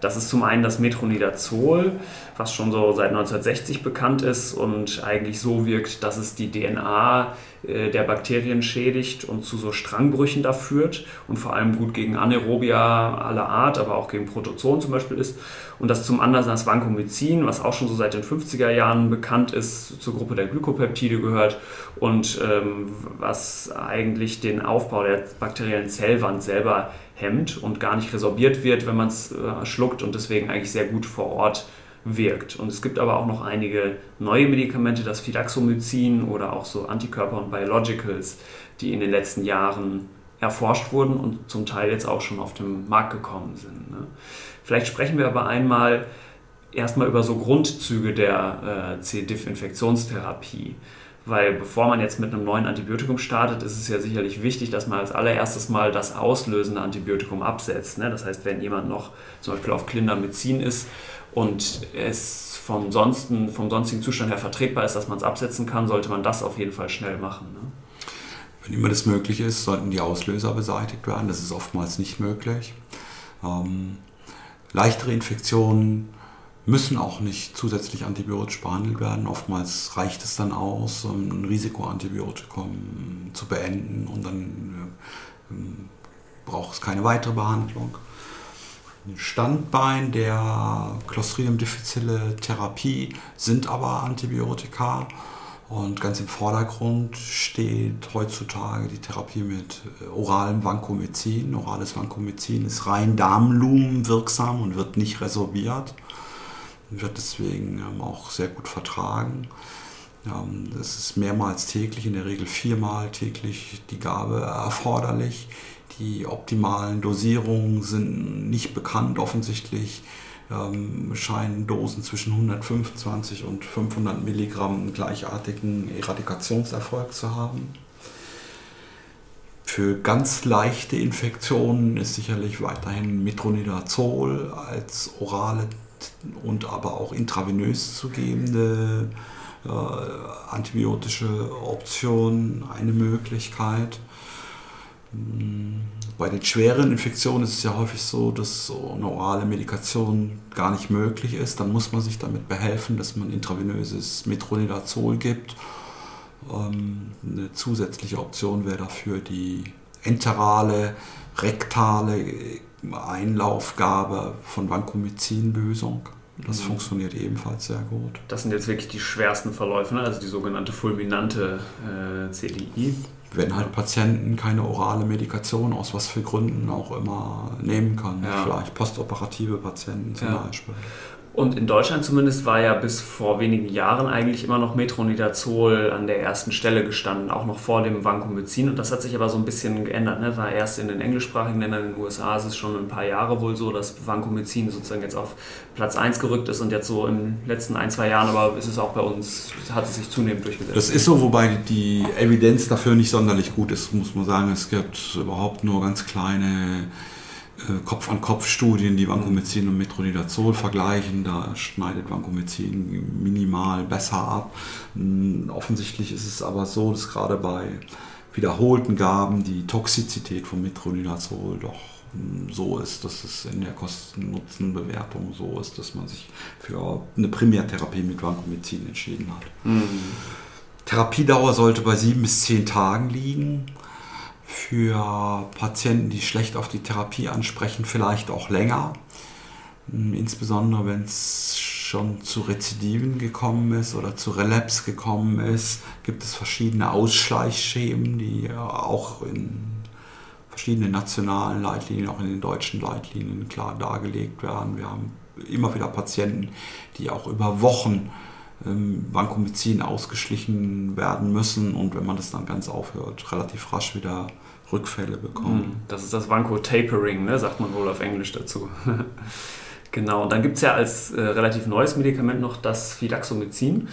Das ist zum einen das Metronidazol, was schon so seit 1960 bekannt ist und eigentlich so wirkt, dass es die DNA äh, der Bakterien schädigt und zu so Strangbrüchen da führt und vor allem gut gegen Anaerobia aller Art, aber auch gegen Protozoen zum Beispiel ist. Und das zum anderen das Vancomycin, was auch schon so seit den 50er Jahren bekannt ist, zur Gruppe der Glykopeptide gehört und ähm, was eigentlich den Aufbau der bakteriellen Zellwand selber hemmt und gar nicht resorbiert wird, wenn man es äh, schluckt und deswegen eigentlich sehr gut vor Ort wirkt. Und es gibt aber auch noch einige neue Medikamente, das Fidaxomycin oder auch so Antikörper und Biologicals, die in den letzten Jahren erforscht wurden und zum Teil jetzt auch schon auf den Markt gekommen sind. Ne? Vielleicht sprechen wir aber einmal erstmal über so Grundzüge der äh, C-Diff-Infektionstherapie. Weil bevor man jetzt mit einem neuen Antibiotikum startet, ist es ja sicherlich wichtig, dass man als allererstes mal das auslösende Antibiotikum absetzt. Ne? Das heißt, wenn jemand noch zum Beispiel auf Clindamycin ist und es vom, sonsten, vom sonstigen Zustand her vertretbar ist, dass man es absetzen kann, sollte man das auf jeden Fall schnell machen. Ne? Wenn immer das möglich ist, sollten die Auslöser beseitigt werden. Das ist oftmals nicht möglich. Ähm, leichtere Infektionen müssen auch nicht zusätzlich antibiotisch behandelt werden. Oftmals reicht es dann aus, ein Risikoantibiotikum zu beenden und dann äh, braucht es keine weitere Behandlung. Standbein der Clostridium difficile Therapie sind aber Antibiotika und ganz im Vordergrund steht heutzutage die Therapie mit äh, oralem Vancomycin. Orales Vancomycin ist rein Darmlumen wirksam und wird nicht resorbiert wird deswegen ähm, auch sehr gut vertragen. Ähm, es ist mehrmals täglich, in der Regel viermal täglich die Gabe erforderlich. Die optimalen Dosierungen sind nicht bekannt offensichtlich. Ähm, scheinen Dosen zwischen 125 und 500 Milligramm gleichartigen Eradikationserfolg zu haben. Für ganz leichte Infektionen ist sicherlich weiterhin Metronidazol als orale und aber auch intravenös zu gebende äh, antibiotische Option eine Möglichkeit. Hm, bei den schweren Infektionen ist es ja häufig so, dass so eine orale Medikation gar nicht möglich ist. Dann muss man sich damit behelfen, dass man intravenöses Metronidazol gibt. Ähm, eine zusätzliche Option wäre dafür die enterale, rektale Einlaufgabe von Vancomycin-Lösung. Das mhm. funktioniert ebenfalls sehr gut. Das sind jetzt wirklich die schwersten Verläufe, ne? also die sogenannte fulminante äh, CDI. Wenn halt Patienten keine orale Medikation aus was für Gründen auch immer nehmen können. Ja. Vielleicht postoperative Patienten zum ja. Beispiel. Und in Deutschland zumindest war ja bis vor wenigen Jahren eigentlich immer noch Metronidazol an der ersten Stelle gestanden, auch noch vor dem Vancomycin. Und das hat sich aber so ein bisschen geändert. Ne? War erst in den englischsprachigen Ländern, in den USA ist es schon ein paar Jahre wohl so, dass Vancomycin sozusagen jetzt auf Platz 1 gerückt ist und jetzt so in den letzten ein, zwei Jahren, aber ist es auch bei uns, hat es sich zunehmend durchgesetzt. Das ist so, wobei die Evidenz dafür nicht sonderlich gut ist, muss man sagen. Es gibt überhaupt nur ganz kleine Kopf-an-Kopf-Studien, die Vancomycin und Metronidazol vergleichen. Da schneidet Vancomycin minimal besser ab. Hm, offensichtlich ist es aber so, dass gerade bei wiederholten Gaben die Toxizität von Metronidazol doch hm, so ist, dass es in der Kosten-Nutzen-Bewertung so ist, dass man sich für eine Primärtherapie mit Vancomycin entschieden hat. Mhm. Therapiedauer sollte bei sieben bis zehn Tagen liegen für Patienten, die schlecht auf die Therapie ansprechen, vielleicht auch länger. Hm, insbesondere wenn es schon zu Rezidiven gekommen ist oder zu Relapse gekommen ist, gibt es verschiedene Ausschleichschemen, die auch in verschiedenen nationalen Leitlinien, auch in den deutschen Leitlinien klar dargelegt werden. Wir haben immer wieder Patienten, die auch über Wochen ähm, Vancomycin ausgeschlichen werden müssen und wenn man das dann ganz aufhört, relativ rasch wieder Rückfälle bekommen. Hm, das ist das Vancotapering, ne, sagt man wohl auf Englisch dazu. genau, und dann gibt es ja als äh, relativ neues Medikament noch das Fidaxomycin.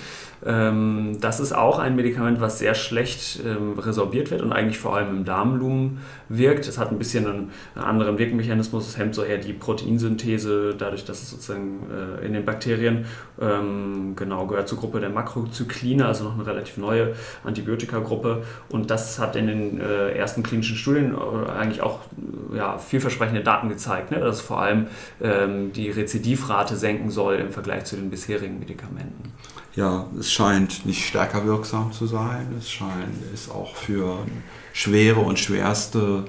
Ähm, das ist auch ein Medikament, was sehr schlecht ähm, resorbiert wird und eigentlich vor allem im Darmlumen wirkt. Es hat ein bisschen einen, anderen Wirkmechanismus. Es hemmt so eher die Proteinsynthese, dadurch, dass es sozusagen äh, in den Bakterien ähm, genau gehört zur Gruppe der Makrozykline, also noch eine relativ neue Antibiotikagruppe. Und das hat in den äh, ersten klinischen Studien äh, eigentlich auch ja, vielversprechende Daten gezeigt, ne? dass es vor allem die Rezidivrate senken soll im Vergleich zu den bisherigen Medikamenten ja, es scheint nicht stärker wirksam zu sein. Es scheint, ist auch für schwere und schwerste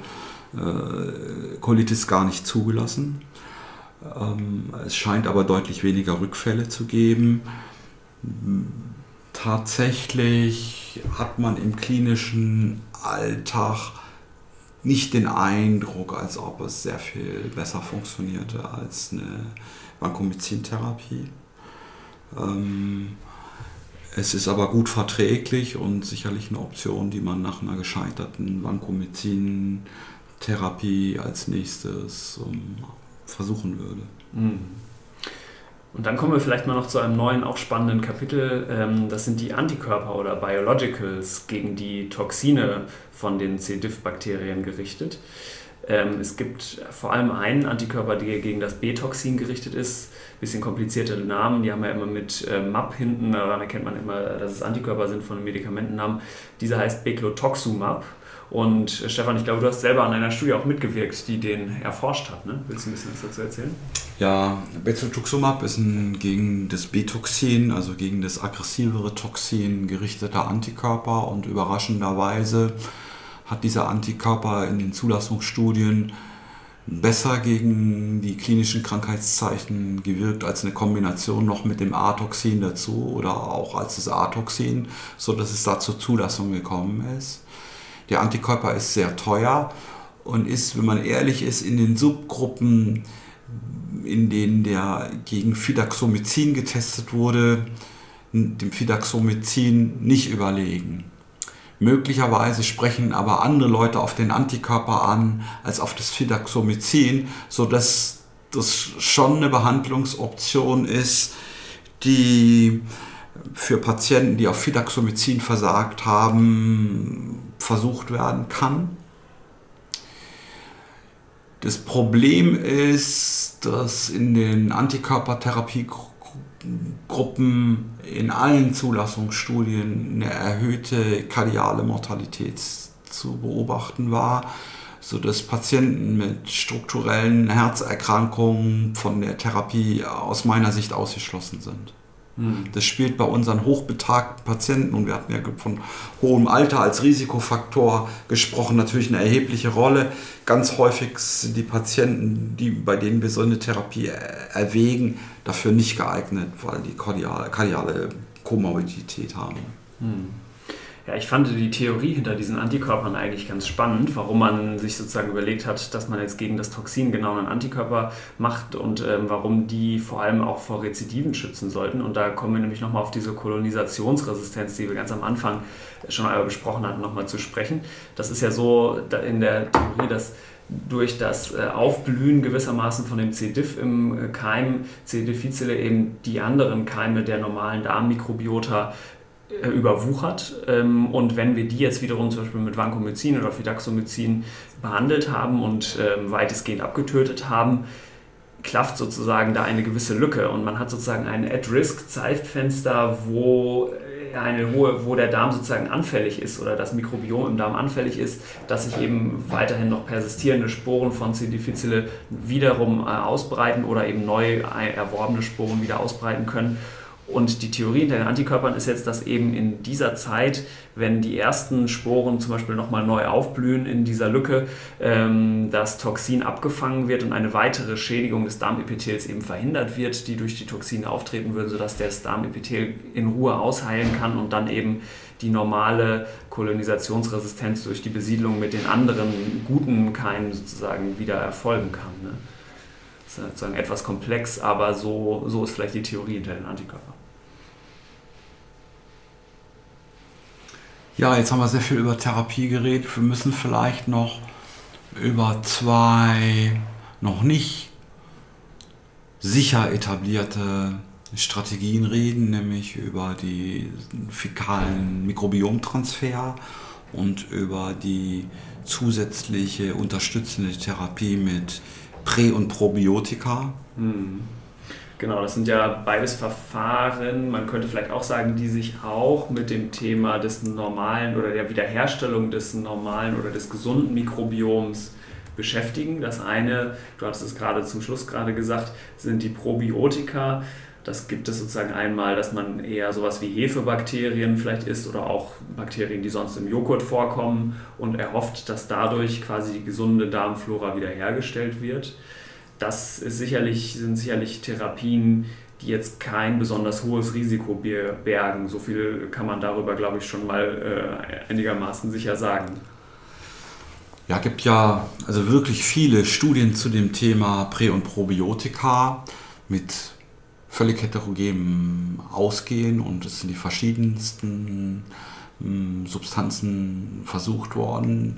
äh, Colitis gar nicht zugelassen. Ähm, es scheint aber deutlich weniger Rückfälle zu geben. Tatsächlich hat man im klinischen Alltag nicht den Eindruck, als ob es sehr viel besser funktionierte als eine Vancomycin-Therapie. Ähm, es ist aber gut verträglich und sicherlich eine Option, die man nach einer gescheiterten Vancomycin-Therapie als nächstes ähm, versuchen würde. Mhm. Und dann kommen wir vielleicht mal noch zu einem neuen, auch spannenden Kapitel. Ähm, das sind die Antikörper oder Biologicals gegen die Toxine von den C. diff-Bakterien gerichtet. Ähm, es gibt vor allem einen Antikörper, der gegen das B-Toxin gerichtet ist. Bisschen komplizierte Namen, die haben ja immer mit MAP hinten, daran erkennt man immer, dass es Antikörper sind von Medikamentennamen. Dieser heißt Beclotoxumab. Und äh, Stefan, ich glaube, du hast selber an einer Studie auch mitgewirkt, die den erforscht hat. Ne? Willst du ein bisschen was dazu erzählen? Ja, Beclotoxumab ist ein gegen das B-Toxin, also gegen das aggressivere Toxin gerichteter Antikörper und überraschenderweise hat dieser Antikörper in den Zulassungsstudien besser gegen die klinischen Krankheitszeichen gewirkt als eine Kombination noch mit dem A-Toxin dazu oder auch als das A-Toxin, sodass es da zur Zulassung gekommen ist. Der Antikörper ist sehr teuer und ist, wenn man ehrlich ist, in den Subgruppen, in denen der gegen Fidaxomycin getestet wurde, dem Fidaxomycin nicht überlegen. Möglicherweise sprechen aber andere Leute auf den Antikörper an als auf das Fidaxomycin, sodass das schon eine Behandlungsoption ist, die für Patienten, die auf Fidaxomycin versagt haben, versucht werden kann. Das Problem ist, dass in den Antikörpertherapie Gruppen in allen Zulassungsstudien eine erhöhte kardiale Mortalität zu beobachten war, sodass Patienten mit strukturellen Herzerkrankungen von der Therapie aus meiner Sicht ausgeschlossen sind. Hm. Das spielt bei unseren hochbetagten Patienten, und wir hatten ja von hohem Alter als Risikofaktor gesprochen, natürlich eine erhebliche Rolle. Ganz häufig sind die Patienten, die, bei denen wir so eine Therapie erwägen, dafür nicht geeignet, weil die kardiale, kardiale Komorbidität haben. Hm. Ja, ich fand die Theorie hinter diesen Antikörpern eigentlich ganz spannend, warum man sich sozusagen überlegt hat, dass man jetzt gegen das Toxin genau einen Antikörper macht und ähm, warum die vor allem auch vor Rezidiven schützen sollten. Und da kommen wir nämlich nochmal auf diese Kolonisationsresistenz, die wir ganz am Anfang schon einmal besprochen hatten, nochmal zu sprechen. Das ist ja so in der Theorie, dass durch das äh, Aufblühen gewissermaßen von dem C. diff im äh, Keim C. difficile eben die anderen Keime der normalen Darmmikrobiota überwuchert. Ähm, und wenn wir die jetzt wiederum zum Beispiel mit Vancomycin oder Fidaxomycin behandelt haben und ähm, weitestgehend abgetötet haben, klafft sozusagen da eine gewisse Lücke und man hat sozusagen ein At-Risk-Zeitfenster, wo äh, wo der Darm sozusagen anfällig ist oder das Mikrobiom im Darm anfällig ist, dass sich eben weiterhin noch persistierende Sporen von C. difficile wiederum äh, ausbreiten oder eben neu erworbene Sporen wieder ausbreiten können. Und die Theorie hinter den Antikörpern ist jetzt, dass eben in dieser Zeit, wenn die ersten Sporen zum Beispiel nochmal neu aufblühen in dieser Lücke, ähm, das Toxin abgefangen wird und eine weitere Schädigung des Darmepithels eben verhindert wird, die durch die Toxine auftreten würden, sodass das Darmepithel in Ruhe ausheilen kann und dann eben die normale Kolonisationsresistenz durch die Besiedlung mit den anderen guten Keimen sozusagen wieder erfolgen kann. Ne? Das ist sozusagen etwas komplex, aber so, so ist vielleicht die Theorie hinter den Antikörpern. Ja, jetzt haben wir sehr viel über Therapie geredet. Wir müssen vielleicht noch über zwei noch nicht sicher etablierte Strategien reden, nämlich über die fäkalen Mikrobiomtransfer und über die zusätzliche unterstützende Therapie mit Prä- und Probiotika. Mhm. Genau, das sind ja beides Verfahren, man könnte vielleicht auch sagen, die sich auch mit dem Thema des normalen oder der Wiederherstellung des normalen oder des gesunden Mikrobioms beschäftigen. Das eine, du hast es gerade zum Schluss gerade gesagt, sind die Probiotika. Das gibt es sozusagen einmal, dass man eher sowas wie Hefebakterien vielleicht isst oder auch Bakterien, die sonst im Joghurt vorkommen und erhofft, dass dadurch quasi die gesunde Darmflora wiederhergestellt wird das sicherlich, sind sicherlich Therapien, die jetzt kein besonders hohes Risiko bergen. So viel kann man darüber, glaube ich, schon mal äh, einigermaßen sicher sagen. Ja, gibt ja also wirklich viele Studien zu dem Thema Prä- und Probiotika mit völlig heterogenem Ausgehen und es sind die verschiedensten hm, Substanzen versucht worden.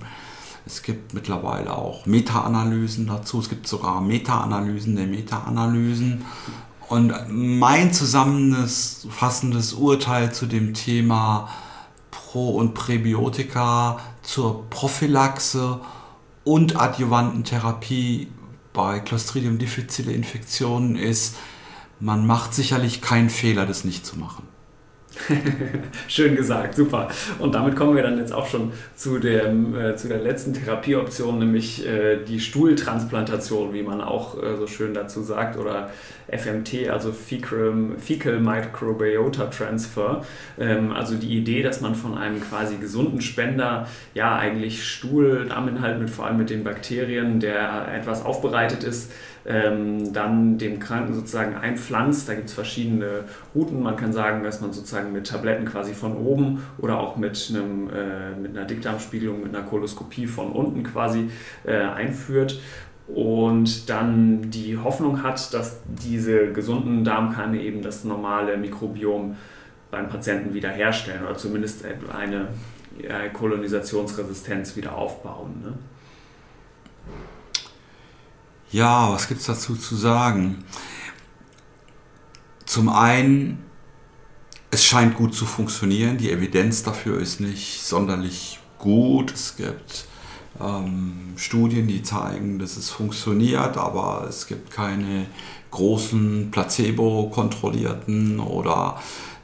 Es gibt mittlerweile auch Meta-Analysen dazu. Es gibt sogar Meta-Analysen der Meta-Analysen. Und mein zusammenfassendes Urteil zu dem Thema Pro- und Präbiotika zur Prophylaxe und adjuvanten Therapie bei Clostridium difficile Infektionen ist, man macht sicherlich keinen Fehler, das nicht zu machen. Schön gesagt, super. Und damit kommen wir dann jetzt auch schon zu, dem, äh, zu der letzten Therapieoption, nämlich äh, die Stuhltransplantation, wie man auch äh, so schön dazu sagt, oder FMT, also Fecal, Fecal Microbiota Transfer. Ähm, also die Idee, dass man von einem quasi gesunden Spender ja eigentlich Stuhl, Darminhalt mit vor allem mit den Bakterien, der etwas aufbereitet ist, ähm, dann dem Kranken sozusagen einpflanzt. Da gibt es verschiedene Routen. Man kann sagen, dass man sozusagen mit Tabletten quasi von oben oder auch mit, einem, äh, mit einer Dickdarmspiegelung, mit einer Koloskopie von unten quasi äh, einführt und dann die Hoffnung hat, dass diese gesunden Darmkeime eben das normale Mikrobiom beim Patienten wiederherstellen oder zumindest eine Kolonisationsresistenz wieder aufbauen. Ne? Ja, was gibt es dazu zu sagen? Zum einen, es scheint gut zu funktionieren. Die Evidenz dafür ist nicht sonderlich gut. Es gibt ähm, Studien, die zeigen, dass es funktioniert, aber es gibt keine großen placebo-kontrollierten oder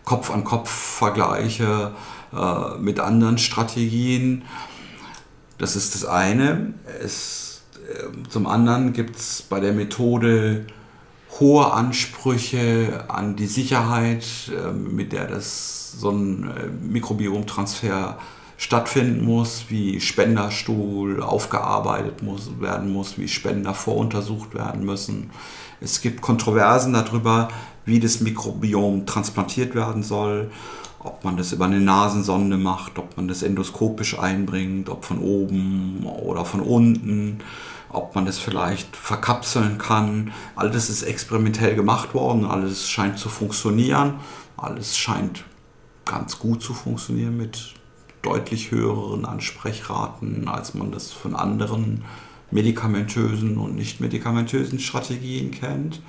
Kopf-an-Kopf-Vergleiche äh, mit anderen Strategien. Das ist das eine. Es, zum anderen gibt es bei der Methode hohe Ansprüche an die Sicherheit, äh, mit der das so ein äh, Mikrobiomtransfer stattfinden muss, wie Spenderstuhl aufgearbeitet muss, werden muss, wie Spender voruntersucht werden müssen. Es gibt Kontroversen darüber, wie das Mikrobiom transplantiert werden soll, ob man das über eine Nasensonde macht, ob man das endoskopisch einbringt, ob von oben oder von unten, ob man das vielleicht verkapseln kann. Alles ist experimentell gemacht worden, alles scheint zu funktionieren, alles scheint ganz gut zu funktionieren mit deutlich höheren Ansprechraten, als man das von anderen medikamentösen und nicht medikamentösen Strategien kennt.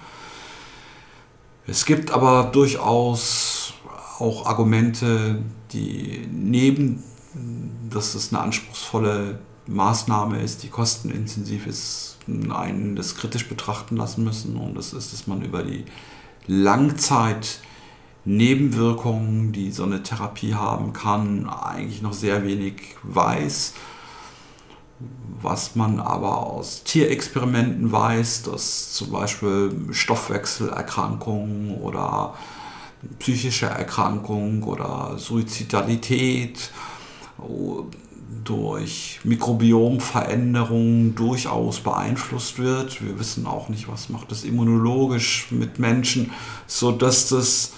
Es gibt aber durchaus auch Argumente, die neben, dass es eine anspruchsvolle Maßnahme ist, die kostenintensiv ist, einen das kritisch betrachten lassen müssen. Und das ist, dass man über die Langzeit Nebenwirkungen, die so eine Therapie haben kann, eigentlich noch sehr wenig weiß. Was man aber aus Tierexperimenten weiß, dass zum Beispiel Stoffwechselerkrankungen oder psychische Erkrankungen oder Suizidalität durch Mikrobiomveränderungen durchaus beeinflusst wird. Wir wissen auch nicht, was macht das immunologisch mit Menschen, sodass das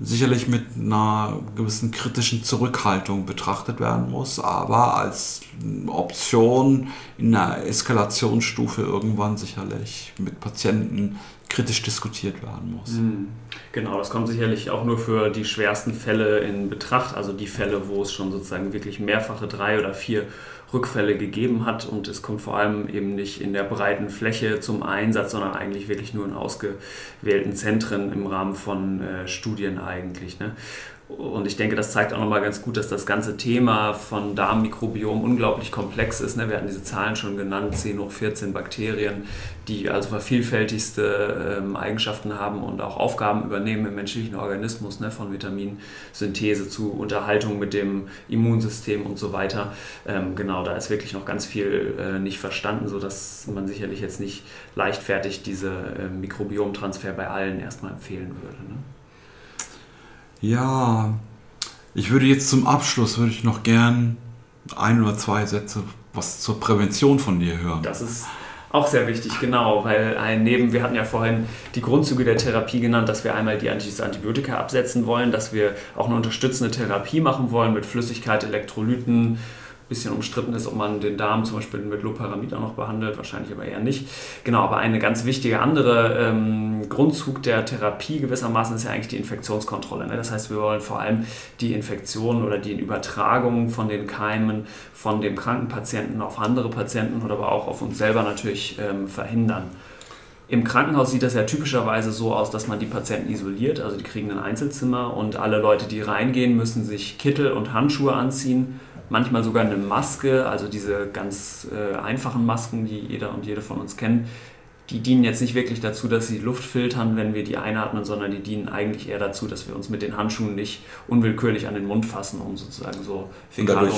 sicherlich mit einer gewissen kritischen Zurückhaltung betrachtet werden muss, aber als Option in einer Eskalationsstufe irgendwann sicherlich mit Patienten kritisch diskutiert werden muss. Hm. Genau, das kommt sicherlich auch nur für die schwersten Fälle in Betracht, also die Fälle, wo es schon sozusagen wirklich mehrfache drei oder vier Rückfälle gegeben hat und es kommt vor allem eben nicht in der breiten Fläche zum Einsatz, sondern eigentlich wirklich nur in ausgewählten Zentren im Rahmen von äh, Studien eigentlich. Ne? Und ich denke, das zeigt auch nochmal ganz gut, dass das ganze Thema von Darmmikrobiom unglaublich komplex ist. Ne? Wir hatten diese Zahlen schon genannt, 10 hoch 14 Bakterien, die also vervielfältigste ähm, Eigenschaften haben und auch Aufgaben übernehmen im menschlichen Organismus, ne? von Vitaminsynthese zu Unterhaltung mit dem Immunsystem und so weiter. Ähm, genau, da ist wirklich noch ganz viel äh, nicht verstanden, sodass man sicherlich jetzt nicht leichtfertig diese äh, Mikrobiomtransfer bei allen erstmal empfehlen würde. Ja, ich würde jetzt zum Abschluss, würde ich noch gern ein oder zwei Sätze was zur Prävention von dir hören. Das ist auch sehr wichtig, genau, weil ein neben, wir hatten ja vorhin die Grundzüge der Therapie genannt, dass wir einmal die Antibiotika absetzen wollen, dass wir auch eine unterstützende Therapie machen wollen mit Flüssigkeit, Elektrolyten, bisschen umstritten ist, ob man den Darm zum Beispiel mit Loparamid auch noch behandelt, wahrscheinlich aber eher nicht. Genau, aber eine ganz wichtige andere ähm, Grundzug der Therapie gewissermaßen ist ja eigentlich die Infektionskontrolle. Ne? Das heißt, wir wollen vor allem die Infektion oder die Übertragung von den Keimen von dem kranken Patienten auf andere Patienten oder aber auch auf uns selber natürlich ähm, verhindern. Im Krankenhaus sieht das ja typischerweise so aus, dass man die Patienten isoliert, also die kriegen ein Einzelzimmer und alle Leute, die reingehen, müssen sich Kittel und Handschuhe anziehen manchmal sogar eine Maske, also diese ganz äh, einfachen Masken, die jeder und jede von uns kennen, die dienen jetzt nicht wirklich dazu, dass sie Luft filtern, wenn wir die einatmen, sondern die dienen eigentlich eher dazu, dass wir uns mit den Handschuhen nicht unwillkürlich an den Mund fassen, um sozusagen so fäkal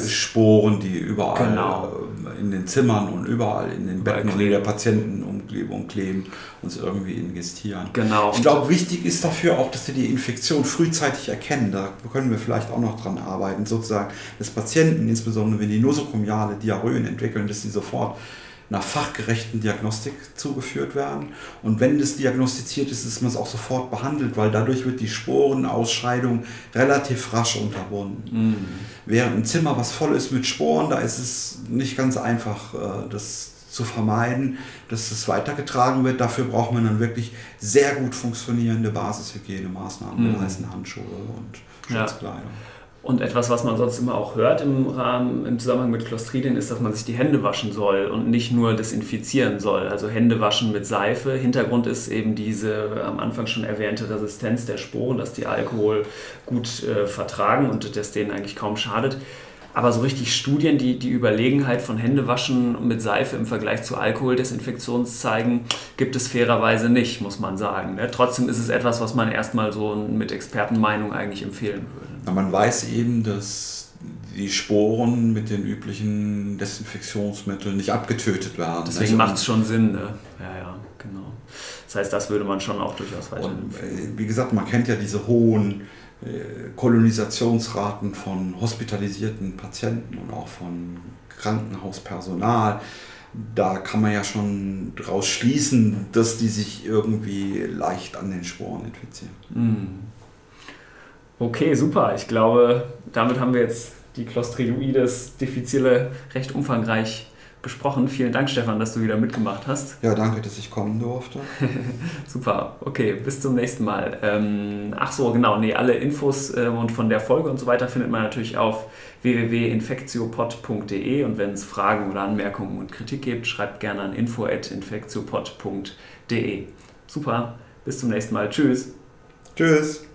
Sporen, die überall genau. Äh, in den Zimmern und überall in den Betten und in der Patientenumgebung kleben, uns irgendwie ingestieren. Genau. Ich glaube, wichtig ist dafür auch, dass wir die Infektion frühzeitig erkennen. Da können wir vielleicht auch noch dran arbeiten, sozusagen, dass Patienten, insbesondere wenn die nosokomiale Diarrhöen entwickeln, dass sie sofort einer fachgerechten Diagnostik zugeführt werden. Und wenn das diagnostiziert ist, ist man es auch sofort behandelt, weil dadurch wird die Sporenausscheidung relativ rasch unterbunden. Mhm. Während ein Zimmer, was voll ist mit Sporen, da ist es nicht ganz einfach, äh, das zu vermeiden, dass es weitergetragen wird. Dafür braucht man dann wirklich sehr gut funktionierende Basishygienemaßnahmen, mhm. heißen Handschuhe und Schutzkleidung. Ja. Und etwas, was man sonst immer auch hört im Rahmen, im Zusammenhang mit Clostridien, ist, dass man sich die Hände waschen soll und nicht nur desinfizieren soll. Also Hände waschen mit Seife. Hintergrund ist eben diese am Anfang schon erwähnte Resistenz der Sporen, dass die Alkohol gut äh, vertragen und das denen eigentlich kaum schadet. Aber so richtig Studien, die die Überlegenheit von Händewaschen mit Seife im Vergleich zu Alkoholdesinfektions zeigen, gibt es fairerweise nicht, muss man sagen. Ne? Trotzdem ist es etwas, was man erstmal so mit Expertenmeinung eigentlich empfehlen würde. Na, man weiß eben, dass die Sporen mit den üblichen Desinfektionsmitteln nicht abgetötet werden. Deswegen macht es schon Sinn. Ne? Ja, ja, genau. Das heißt, das würde man schon auch durchaus weiterempfehlen. Äh, wie gesagt, man kennt ja diese hohen äh, Kolonisationsraten von hospitalisierten Patienten und auch von Krankenhauspersonal. Da kann man ja schon daraus schließen, dass die sich irgendwie leicht an den Sporen infizieren. Hm. Okay, super. Ich glaube, damit haben wir jetzt die Clostridoides diffizile recht umfangreich besprochen. Vielen Dank, Stefan, dass du wieder mitgemacht hast. Ja, danke, dass ich kommen durfte. Super, okay, bis zum nächsten Mal. Ähm, ach so, genau, nee, alle Infos äh, und von der Folge und so weiter findet man natürlich auf www.infektiopod.de und wenn es Fragen oder Anmerkungen und Kritik gibt, schreibt gerne an info.infektiopod.de. Super, bis zum nächsten Mal. Tschüss. Tschüss.